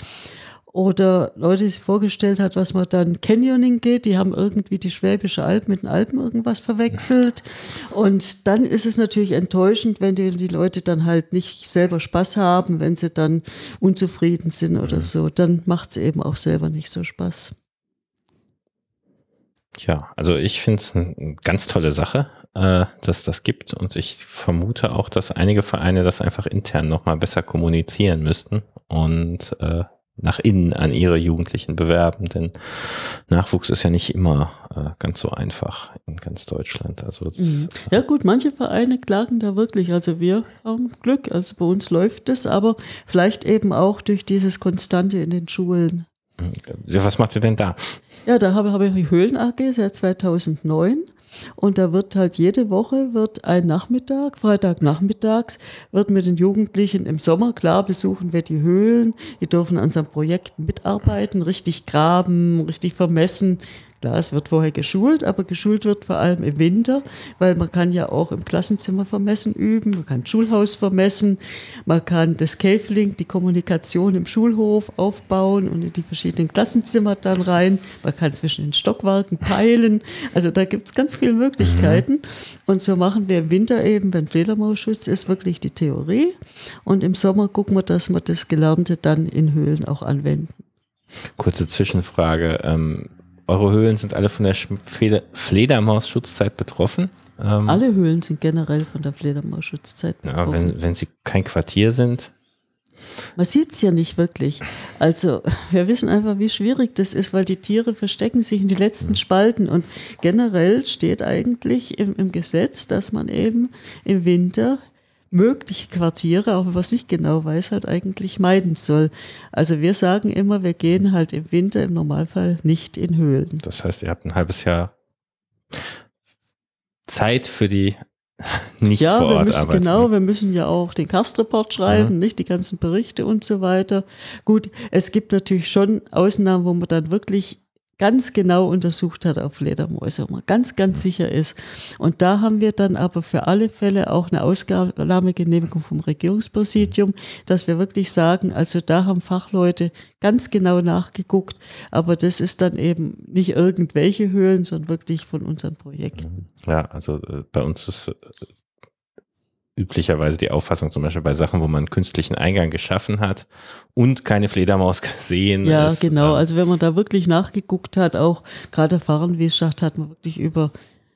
Oder Leute, die sich vorgestellt hat, was man dann Canyoning geht, die haben irgendwie die Schwäbische Alb mit den Alpen irgendwas verwechselt. Und dann ist es natürlich enttäuschend, wenn die, die Leute dann halt nicht selber Spaß haben, wenn sie dann unzufrieden sind oder mhm. so. Dann macht es eben auch selber nicht so Spaß. Ja, also ich finde es eine ganz tolle Sache, äh, dass das gibt und ich vermute auch, dass einige Vereine das einfach intern nochmal besser kommunizieren müssten und äh, nach innen an ihre Jugendlichen bewerben, denn Nachwuchs ist ja nicht immer äh, ganz so einfach in ganz Deutschland. Also Mhm. Ja gut, manche Vereine klagen da wirklich. Also wir haben Glück, also bei uns läuft es, aber vielleicht eben auch durch dieses Konstante in den Schulen. Ja, was macht ihr denn da? Ja, da habe, habe ich die Höhlen AG seit 2009 und da wird halt jede Woche wird ein Nachmittag, Freitagnachmittags, wird mit den Jugendlichen im Sommer, klar besuchen wir die Höhlen, die dürfen an unseren Projekten mitarbeiten, richtig graben, richtig vermessen. Klar, es wird vorher geschult, aber geschult wird vor allem im Winter, weil man kann ja auch im Klassenzimmer vermessen üben, man kann Schulhaus vermessen, man kann das Cavelink, die Kommunikation im Schulhof aufbauen und in die verschiedenen Klassenzimmer dann rein. Man kann zwischen den Stockwerken peilen. Also da gibt es ganz viele Möglichkeiten. Und so machen wir im Winter eben, wenn Fledermausschutz ist, wirklich die Theorie. Und im Sommer gucken wir, dass wir das Gelernte dann in Höhlen auch anwenden. Kurze Zwischenfrage. Ähm, eure Höhlen sind alle von der Sch- Fleder Fledermaus-Schutzzeit betroffen? Ähm, Alle Höhlen sind generell von der Fledermausschutzzeit ja, betroffen. wenn, wenn sie kein Quartier sind. Man sieht es ja nicht wirklich. Also wir wissen einfach, wie schwierig das ist, weil die Tiere verstecken sich in die letzten Spalten. Und generell steht eigentlich im, im Gesetz, dass man eben im Winter mögliche Quartiere, man es nicht genau weiß, halt eigentlich meiden soll. Also wir sagen immer, wir gehen halt im Winter im Normalfall nicht in Höhlen. Das heißt, ihr habt ein halbes Jahr Zeit für die nicht ja, vor wir Ort müssen, Arbeit. genau, wir müssen ja auch den Kastreport schreiben, Mhm. nicht die ganzen Berichte und so weiter. Gut, es gibt natürlich schon Ausnahmen, wo man dann wirklich ganz genau untersucht hat auf Fledermäuse, wo man ganz, ganz sicher ist. Und da haben wir dann aber für alle Fälle auch eine Ausnahmegenehmigung vom Regierungspräsidium, dass wir wirklich sagen, also da haben Fachleute ganz genau nachgeguckt, aber das ist dann eben nicht irgendwelche Höhlen, sondern wirklich von unseren Projekten. Ja, also äh, bei uns ist äh, üblicherweise die Auffassung zum Beispiel bei Sachen, wo man einen künstlichen Eingang geschaffen hat und keine Fledermaus gesehen Ja, ist. genau. äh, Also wenn man da wirklich nachgeguckt hat, auch gerade der Fahrenwiesschacht hat man wirklich über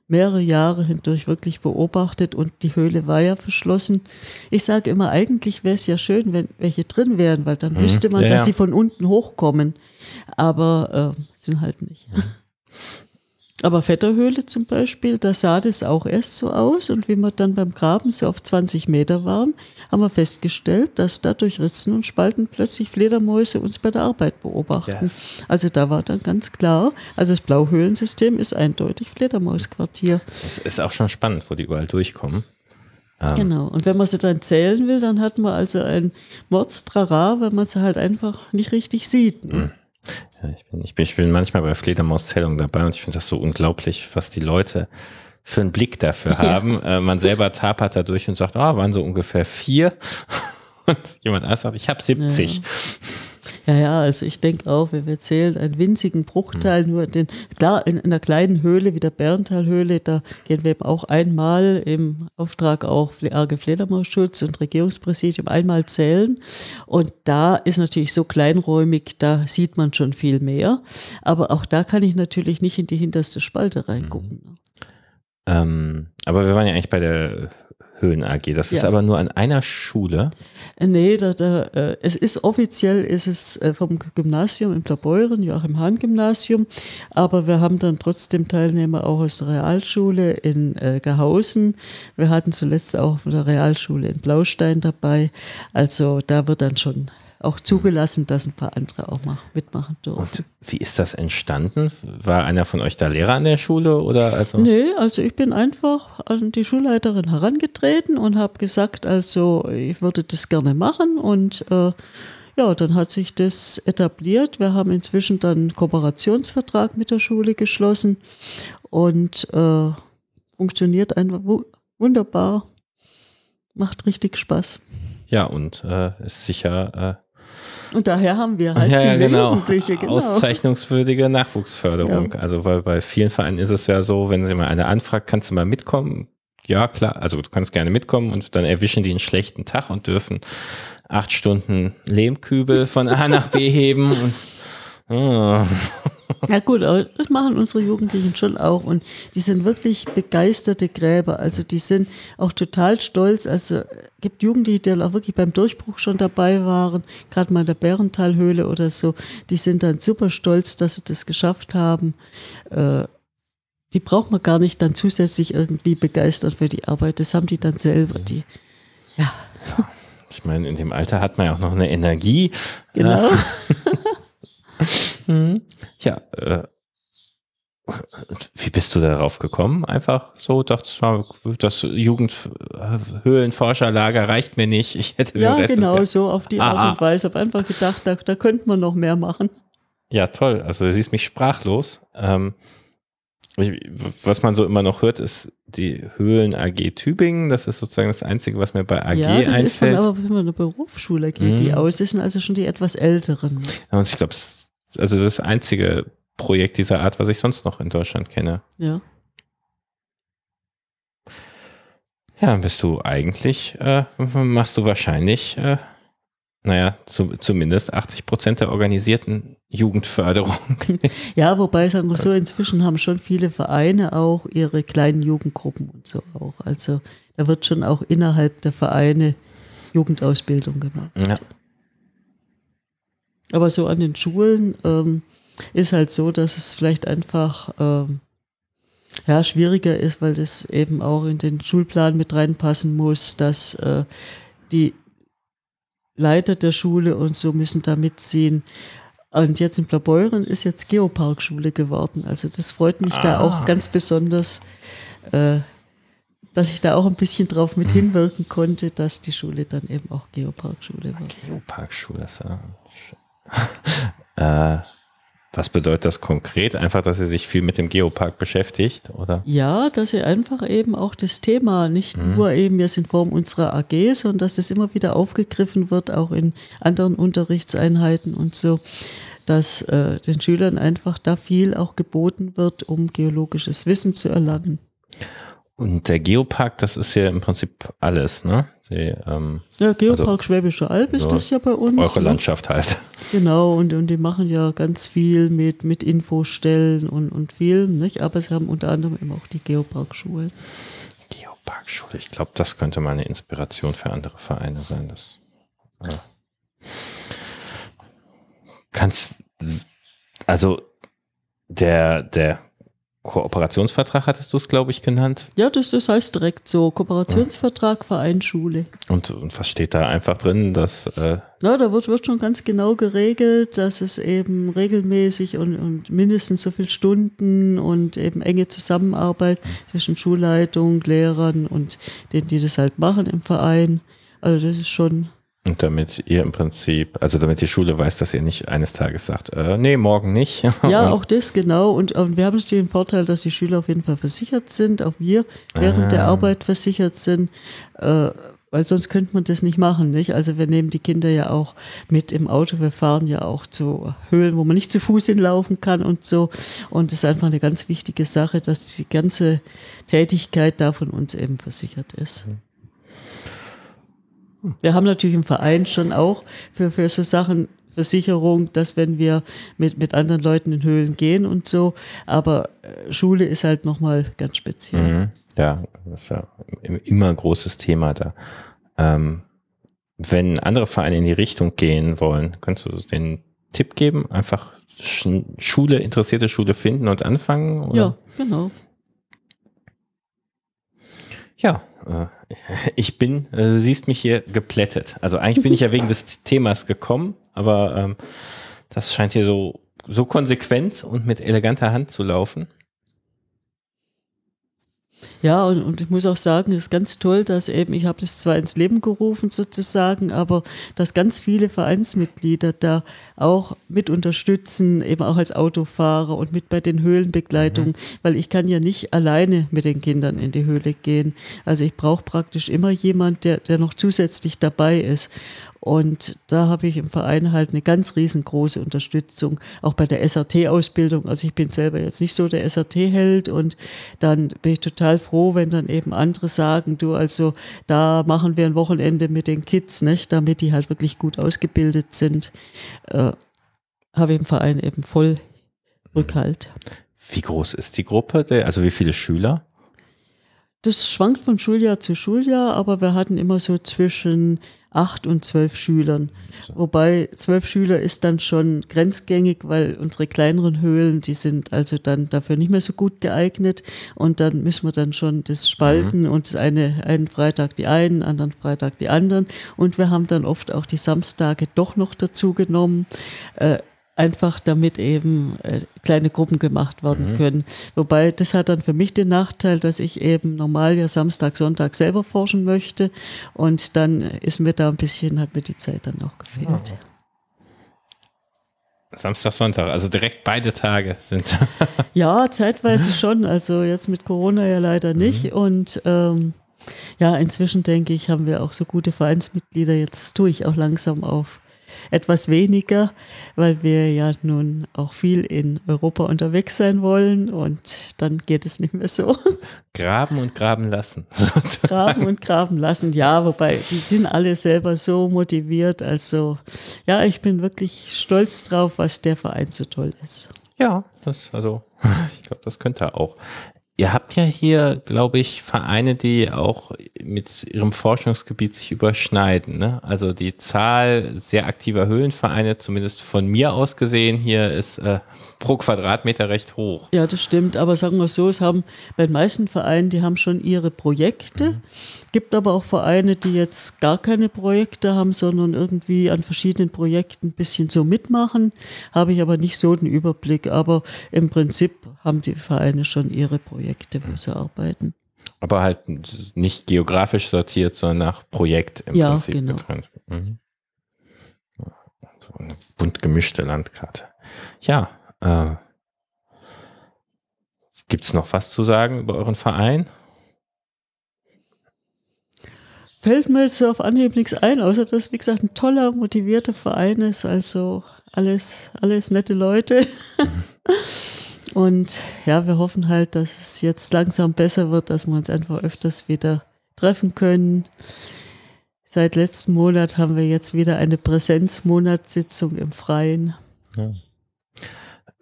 mehrere Jahre hindurch wirklich beobachtet und die Höhle war ja verschlossen. Ich sage immer, eigentlich wäre es ja schön, wenn welche drin wären, weil dann wüsste man, Ja, dass ja. die von unten hochkommen. Aber äh, sind halt nicht. Aber Vetterhöhle zum Beispiel, da sah das auch erst so aus und wie wir dann beim Graben so auf 20 Meter waren, haben wir festgestellt, dass da durch Ritzen und Spalten plötzlich Fledermäuse uns bei der Arbeit beobachten. Yes. Also da war dann ganz klar, also das Blauhöhlensystem ist eindeutig Fledermausquartier. Es ist auch schon spannend, wo die überall durchkommen. Ähm, Genau. Und wenn man sie dann zählen will, dann hat man also ein Mordstrara, weil man sie halt einfach nicht richtig sieht. Ne? Ja, ich, bin, ich, bin, ich bin manchmal bei Fledermauszählungen dabei und ich finde das so unglaublich, was die Leute für einen Blick dafür haben. Äh, man selber tapert da durch und sagt, ah, waren so ungefähr vier. Und jemand anderes sagt, ich habe 70. Ja, ja, also ich denke auch, wenn wir zählen, einen winzigen Bruchteil, Hm. nur den, klar, in, in einer kleinen Höhle wie der Bärentalhöhle, da gehen wir eben auch einmal im Auftrag auch AG Fledermausschutz und Regierungspräsidium einmal zählen. Und da ist natürlich so kleinräumig, da sieht man schon viel mehr. Aber auch da kann ich natürlich nicht in die hinterste Spalte reingucken. ne? Ähm, aber wir waren ja eigentlich bei der Höhen AG. Das ist Ja. aber nur an einer Schule. Äh, Nee, da, da, äh, es ist offiziell ist es äh, vom Gymnasium in Blaubeuren, Joachim Hahn Gymnasium, aber wir haben dann trotzdem Teilnehmer auch aus der Realschule in äh, Gehausen. Wir hatten zuletzt auch von der Realschule in Blaustein dabei. Also da wird dann schon auch zugelassen, dass ein paar andere auch mal mitmachen dürfen. Und wie ist das entstanden? War einer von euch da Lehrer an der Schule oder also? Nee, also ich bin einfach an die Schulleiterin herangetreten und habe gesagt, also ich würde das gerne machen und äh, ja, dann hat sich das etabliert. Wir haben inzwischen dann einen Kooperationsvertrag mit der Schule geschlossen und äh, funktioniert einfach wu wunderbar, macht richtig Spaß. Ja, und äh, ist sicher Und daher haben wir halt ja, ja, genau. Jugendliche, genau. auszeichnungswürdige Nachwuchsförderung. Also weil bei vielen Vereinen ist es ja so, wenn sie mal eine anfragt, kannst du mal mitkommen? Ja, klar. Also du kannst gerne mitkommen und dann erwischen die einen schlechten Tag und dürfen acht Stunden Lehmkübel von A nach B heben und oh. Ja gut, das machen unsere Jugendlichen schon auch und die sind wirklich begeisterte Gräber. Also die sind auch total stolz. Also gibt Jugendliche, die auch wirklich beim Durchbruch schon dabei waren, gerade mal in der Bärentalhöhle oder so. Die sind dann super stolz, dass sie das geschafft haben. Äh, die braucht man gar nicht dann zusätzlich irgendwie begeistert für die Arbeit. Das haben die dann selber. Die, ja. ja. Ich meine, in dem Alter hat man ja auch noch eine Energie. Genau. Mhm. Ja, äh, wie bist du darauf gekommen? Einfach so, dachtest du, das Jugendhöhlenforscherlager reicht mir nicht. Ich hätte ja, den Rest genau so auf die Art ah, und Weise. Ich habe einfach gedacht, da, da könnte man noch mehr machen. Ja, toll. Also du siehst mich sprachlos. Ähm, was man so immer noch hört, ist die Höhlen AG Tübingen. Das ist sozusagen das Einzige, was mir bei AG ja, das einfällt. Ist von, aber wenn man eine Berufsschule geht, mhm. die aus sind also schon die etwas älteren. Ja, und ich glaube, also das einzige Projekt dieser Art, was ich sonst noch in Deutschland kenne. Ja. Ja, bist du eigentlich, äh, machst du wahrscheinlich, äh, naja, zu, zumindest 80 Prozent der organisierten Jugendförderung. Ja, wobei, sagen wir so, inzwischen haben schon viele Vereine auch ihre kleinen Jugendgruppen und so auch. Also da wird schon auch innerhalb der Vereine Jugendausbildung gemacht. Ja. Aber so an den Schulen ähm, ist halt so, dass es vielleicht einfach ähm, ja, schwieriger ist, weil das eben auch in den Schulplan mit reinpassen muss, dass äh, die Leiter der Schule und so müssen da mitziehen. Und jetzt in Blaubeuren ist jetzt Geoparkschule geworden. Also das freut mich ah. da auch ganz besonders, äh, dass ich da auch ein bisschen drauf mit hm. hinwirken konnte, dass die Schule dann eben auch Geoparkschule wird. Geoparkschule, ist ja äh, was bedeutet das konkret? Einfach, dass sie sich viel mit dem Geopark beschäftigt, oder? Ja, dass sie einfach eben auch das Thema nicht mhm. nur eben jetzt in Form unserer AG, sondern dass das immer wieder aufgegriffen wird, auch in anderen Unterrichtseinheiten und so, dass äh, den Schülern einfach da viel auch geboten wird, um geologisches Wissen zu erlangen. Und der Geopark, das ist ja im Prinzip alles, ne? Die, ähm, ja, Geopark also, Schwäbische Alb ist das ja bei uns. Eure ne? Landschaft halt. Genau, und, und die machen ja ganz viel mit, mit Infostellen und, und Film, nicht? Aber sie haben unter anderem eben auch die Geoparkschule. Geoparkschule, ich glaube, das könnte mal eine Inspiration für andere Vereine sein. Das, ja. Kannst, also der, der Kooperationsvertrag hattest du es, glaube ich, genannt. Ja, das, das heißt direkt so. Kooperationsvertrag, ja. Verein, Schule. Und, und, was steht da einfach drin? Dass, äh ja, da wird, wird schon ganz genau geregelt, dass es eben regelmäßig und, und mindestens so viele Stunden und eben enge Zusammenarbeit mhm. zwischen Schulleitung, Lehrern und denen, die das halt machen im Verein. Also das ist schon und damit ihr im Prinzip, also damit die Schule weiß, dass ihr nicht eines Tages sagt, äh, nee, morgen nicht. Ja, auch das, genau. Und, und, wir haben natürlich den Vorteil, dass die Schüler auf jeden Fall versichert sind, auch wir während ah. der Arbeit versichert sind, äh, weil sonst könnte man das nicht machen, nicht? Also wir nehmen die Kinder ja auch mit im Auto, wir fahren ja auch zu Höhlen, wo man nicht zu Fuß hinlaufen kann und so. Und es ist einfach eine ganz wichtige Sache, dass die ganze Tätigkeit da von uns eben versichert ist. Mhm. Wir haben natürlich im Verein schon auch für, für so Sachen Versicherung, dass wenn wir mit, mit anderen Leuten in Höhlen gehen und so, aber äh, Schule ist halt nochmal ganz speziell. Mhm. Ja, das ist ja immer ein großes Thema da. Ähm, wenn andere Vereine in die Richtung gehen wollen, kannst du den Tipp geben? Einfach Schule, interessierte Schule finden und anfangen? Oder? Ja, genau. Ja, äh, ich bin, äh, du siehst mich hier geplättet. Also eigentlich bin ich ja wegen des Themas gekommen, aber ähm, das scheint hier so, so konsequent und mit eleganter Hand zu laufen. Ja, und, und ich muss auch sagen, es ist ganz toll, dass eben, ich habe das zwar ins Leben gerufen sozusagen, aber dass ganz viele Vereinsmitglieder da auch mit unterstützen, eben auch als Autofahrer und mit bei den Höhlenbegleitungen, mhm. weil ich kann ja nicht alleine mit den Kindern in die Höhle gehen. Also ich brauche praktisch immer jemand, der, der noch zusätzlich dabei ist. Und da habe ich im Verein halt eine ganz riesengroße Unterstützung, auch bei der SRT-Ausbildung. Also ich bin selber jetzt nicht so der SRT-Held und dann bin ich total froh, wenn dann eben andere sagen, du, also da machen wir ein Wochenende mit den Kids, nicht, damit die halt wirklich gut ausgebildet sind. Äh, habe ich im Verein eben voll Rückhalt. Wie groß ist die Gruppe? Der, also wie viele Schüler? Das schwankt von Schuljahr zu Schuljahr, aber wir hatten immer so zwischen acht und zwölf Schülern. Wobei zwölf Schüler ist dann schon grenzgängig, weil unsere kleineren Höhlen, die sind also dann dafür nicht mehr so gut geeignet. Und dann müssen wir dann schon das spalten mhm. und das eine, einen Freitag die einen, anderen Freitag die anderen. Und wir haben dann oft auch die Samstage doch noch dazu genommen. Äh, einfach damit eben äh, kleine Gruppen gemacht werden mhm. können. Wobei das hat dann für mich den Nachteil, dass ich eben normal ja Samstag, Sonntag selber forschen möchte und dann ist mir da ein bisschen, hat mir die Zeit dann auch gefehlt. Ja. Samstag, Sonntag, also direkt beide Tage sind. ja, zeitweise schon. Also jetzt mit Corona ja leider nicht. Mhm. Und ähm, ja, inzwischen denke ich, haben wir auch so gute Vereinsmitglieder. Jetzt tue ich auch langsam auf etwas weniger, weil wir ja nun auch viel in Europa unterwegs sein wollen und dann geht es nicht mehr so. Graben und graben lassen. graben und graben lassen, ja, wobei die sind alle selber so motiviert. Also ja, ich bin wirklich stolz drauf, was der Verein so toll ist. Ja, das, also, ich glaube, das könnte er auch. Ihr habt ja hier, glaube ich, Vereine, die auch mit ihrem Forschungsgebiet sich überschneiden. Ne? Also die Zahl sehr aktiver Höhlenvereine, zumindest von mir aus gesehen, hier ist äh, pro Quadratmeter recht hoch. Ja, das stimmt. Aber sagen wir so, es haben bei den meisten Vereinen, die haben schon ihre Projekte. Mhm. Gibt aber auch Vereine, die jetzt gar keine Projekte haben, sondern irgendwie an verschiedenen Projekten ein bisschen so mitmachen. Habe ich aber nicht so den Überblick. Aber im Prinzip haben die Vereine schon ihre Projekte, wo sie arbeiten. Aber halt nicht geografisch sortiert, sondern nach Projekt im ja, Prinzip genau. getrennt. Mhm. So eine bunt gemischte Landkarte. Ja, äh, Gibt es noch was zu sagen über euren Verein? Fällt mir jetzt so auf Anhieb nichts ein, außer dass, wie gesagt, ein toller, motivierter Verein ist. Also alles, alles nette Leute. Und ja, wir hoffen halt, dass es jetzt langsam besser wird, dass wir uns einfach öfters wieder treffen können. Seit letzten Monat haben wir jetzt wieder eine Präsenzmonatssitzung im Freien. Ja.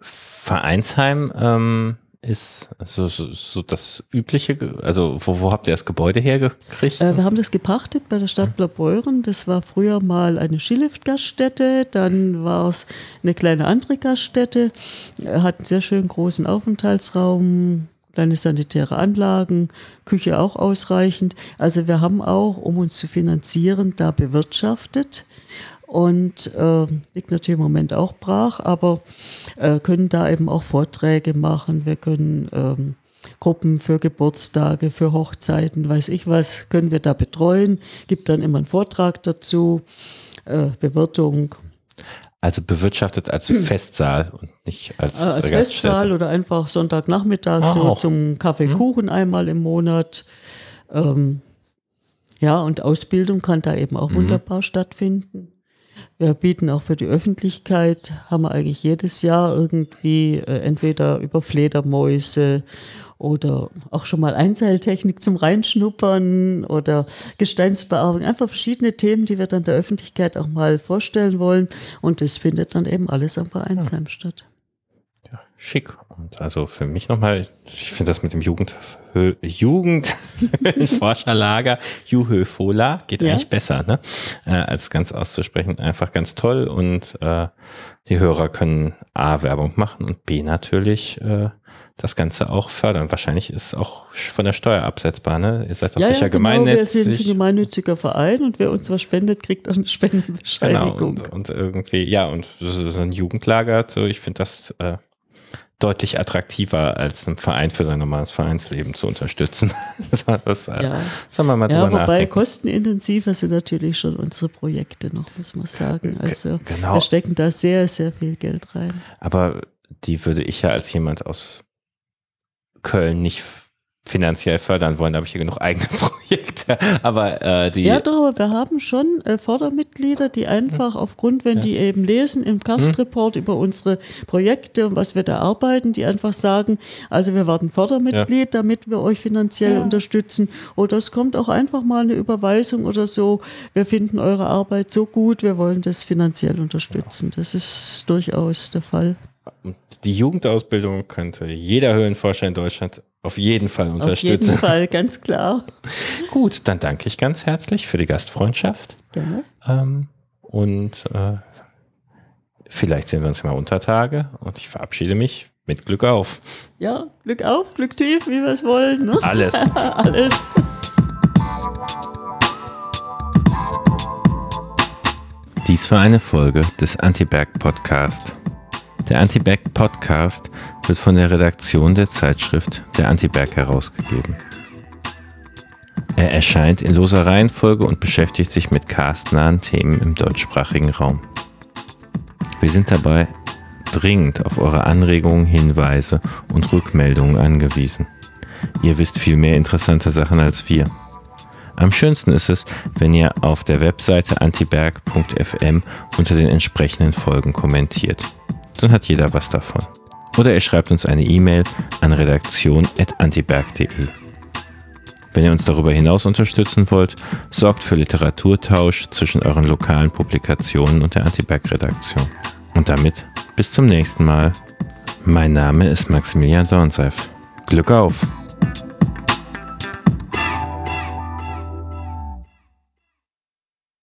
Vereinsheim ähm, ist so, so, so, das übliche, also wo, wo habt ihr das Gebäude hergekriegt? Äh, wir haben das gepachtet bei der Stadt Blaubeuren. Das war früher mal eine Skiliftgaststätte, dann war es eine kleine andere Gaststätte, hat einen sehr schönen großen Aufenthaltsraum, kleine sanitäre Anlagen, Küche auch ausreichend. Also wir haben auch, um uns zu finanzieren, da bewirtschaftet und äh, liegt natürlich im Moment auch brach, aber äh, können da eben auch Vorträge machen. Wir können ähm, Gruppen für Geburtstage, für Hochzeiten, weiß ich was, können wir da betreuen. Gibt dann immer einen Vortrag dazu, äh, Bewirtung. Also bewirtschaftet als Festsaal und nicht als, äh, als Festsaal oder einfach Sonntagnachmittag ah, so auch. zum Kaffeekuchen hm. einmal im Monat. Ähm, ja, und Ausbildung kann da eben auch mhm. wunderbar stattfinden. Wir bieten auch für die Öffentlichkeit, haben wir eigentlich jedes Jahr irgendwie äh, entweder über Fledermäuse oder auch schon mal Einseiltechnik zum Reinschnuppern oder Gesteinsbearbeitung, einfach verschiedene Themen, die wir dann der Öffentlichkeit auch mal vorstellen wollen. Und das findet dann eben alles am Vereinsheim ja. statt schick. Und also für mich nochmal, ich finde das mit dem Jugend, Jugendforscherlager Juhö Fola geht ja. eigentlich besser, ne? Äh, als ganz auszusprechen. Einfach ganz toll und äh, die Hörer können A, Werbung machen und B, natürlich äh, das Ganze auch fördern. Wahrscheinlich ist es auch von der Steuer absetzbar, ne? Ihr seid doch ja, sicher ja, genau, gemeinnützig. Wir sind ein gemeinnütziger Verein und wer uns was spendet, kriegt auch eine Spendenbescheinigung. Genau, und, und irgendwie, ja, und so ein Jugendlager, so ich finde das äh, deutlich attraktiver, als einen Verein für sein normales Vereinsleben zu unterstützen. das, äh, ja. Sollen wir mal ja, drüber wobei nachdenken. kostenintensiver sind natürlich schon unsere Projekte noch, muss man sagen. Also genau. wir stecken da sehr, sehr viel Geld rein. Aber die würde ich ja als jemand aus Köln nicht finanziell fördern wollen. Da habe ich hier genug eigene Projekte. Aber äh, die. Ja, doch, aber wir haben schon äh, Fördermitglieder, die einfach aufgrund, wenn ja. die eben lesen im Castreport mhm. über unsere Projekte und was wir da arbeiten, die einfach sagen, also wir werden Fördermitglied, ja. damit wir euch finanziell ja. unterstützen. Oder es kommt auch einfach mal eine Überweisung oder so. Wir finden eure Arbeit so gut, wir wollen das finanziell unterstützen. Das ist durchaus der Fall. Die Jugendausbildung könnte jeder Höhlenforscher in Deutschland auf jeden Fall unterstützen. Auf jeden Fall, ganz klar. Gut, dann danke ich ganz herzlich für die Gastfreundschaft. Gerne. Ähm, und äh, vielleicht sehen wir uns mal unter Tage. Und ich verabschiede mich mit Glück auf. Ja, Glück auf, Glück tief, wie wir es wollen. Ne? Alles. Alles. Dies war eine Folge des Anti-Berg Podcast. Der Anti-Berg Podcast wird von der Redaktion der Zeitschrift Der Anti-Berg herausgegeben. Er erscheint in loser Reihenfolge und beschäftigt sich mit castnahen Themen im deutschsprachigen Raum. Wir sind dabei dringend auf eure Anregungen, Hinweise und Rückmeldungen angewiesen. Ihr wisst viel mehr interessante Sachen als wir. Am schönsten ist es, wenn ihr auf der Webseite antiberg.fm unter den entsprechenden Folgen kommentiert. Dann hat jeder was davon. Oder ihr schreibt uns eine E-Mail an redaktion.antiberg.de. Wenn ihr uns darüber hinaus unterstützen wollt, sorgt für Literaturtausch zwischen euren lokalen Publikationen und der Antiberg-Redaktion. Und damit bis zum nächsten Mal. Mein Name ist Maximilian Dornseif. Glück auf!